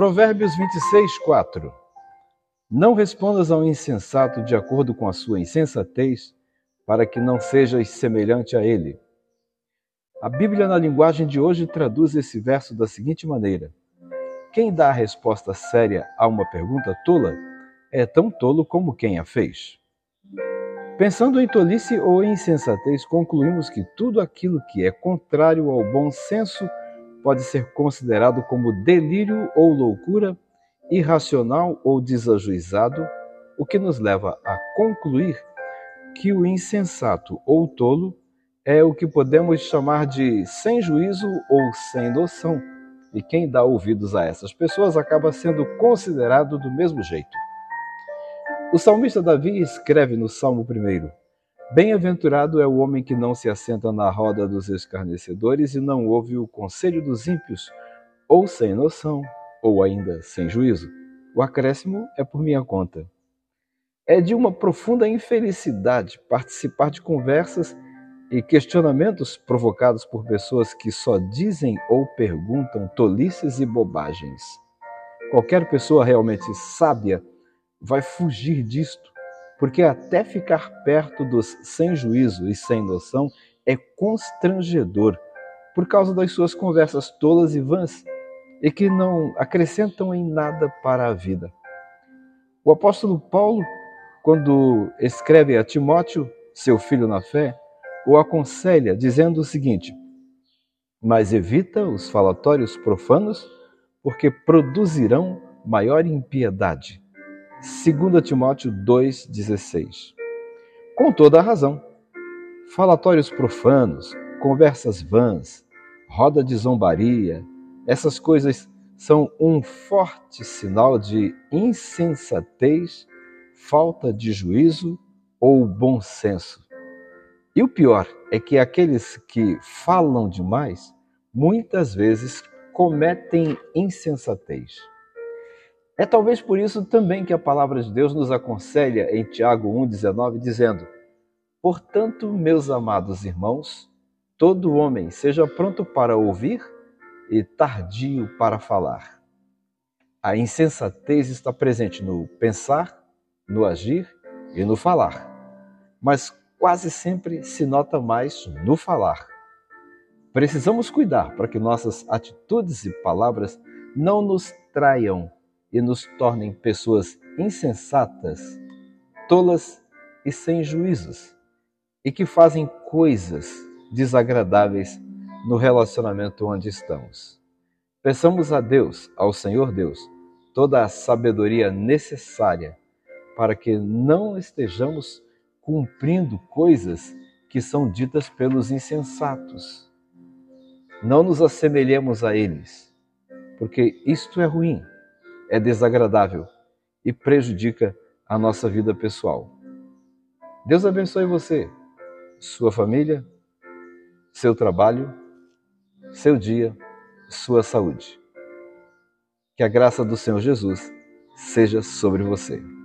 Provérbios 26, 4. Não respondas ao insensato de acordo com a sua insensatez, para que não sejas semelhante a ele. A Bíblia, na linguagem de hoje, traduz esse verso da seguinte maneira: Quem dá a resposta séria a uma pergunta tola é tão tolo como quem a fez. Pensando em tolice ou insensatez, concluímos que tudo aquilo que é contrário ao bom senso pode ser considerado como delírio ou loucura, irracional ou desajuizado, o que nos leva a concluir que o insensato ou tolo é o que podemos chamar de sem juízo ou sem noção, e quem dá ouvidos a essas pessoas acaba sendo considerado do mesmo jeito. O salmista Davi escreve no Salmo 1: Bem-aventurado é o homem que não se assenta na roda dos escarnecedores e não ouve o conselho dos ímpios, ou sem noção, ou ainda sem juízo. O acréscimo é por minha conta. É de uma profunda infelicidade participar de conversas e questionamentos provocados por pessoas que só dizem ou perguntam tolices e bobagens. Qualquer pessoa realmente sábia vai fugir disto, porque até ficar perto dos sem juízo e sem noção é constrangedor por causa das suas conversas tolas e vãs e que não acrescentam em nada para a vida. O apóstolo Paulo, quando escreve a Timóteo, seu filho na fé, o aconselha dizendo o seguinte: Mas evita os falatórios profanos, porque produzirão maior impiedade. 2 Timóteo 2,16. Com toda a razão. Falatórios profanos, conversas vãs, roda de zombaria, essas coisas são um forte sinal de insensatez, falta de juízo ou bom senso. E o pior é que aqueles que falam demais muitas vezes cometem insensatez. É talvez por isso também que a palavra de Deus nos aconselha em Tiago 1,19, dizendo: Portanto, meus amados irmãos, todo homem seja pronto para ouvir e tardio para falar. A insensatez está presente no pensar, no agir e no falar. Mas quase sempre se nota mais no falar. Precisamos cuidar para que nossas atitudes e palavras não nos traiam e nos tornem pessoas insensatas, tolas e sem juízos, e que fazem coisas desagradáveis no relacionamento onde estamos. Peçamos a Deus, ao Senhor Deus, toda a sabedoria necessária para que não estejamos cumprindo coisas que são ditas pelos insensatos. Não nos assemelhemos a eles, porque isto é ruim, é desagradável e prejudica a nossa vida pessoal. Deus abençoe você, sua família, seu trabalho, seu dia, sua saúde. Que a graça do Senhor Jesus seja sobre você.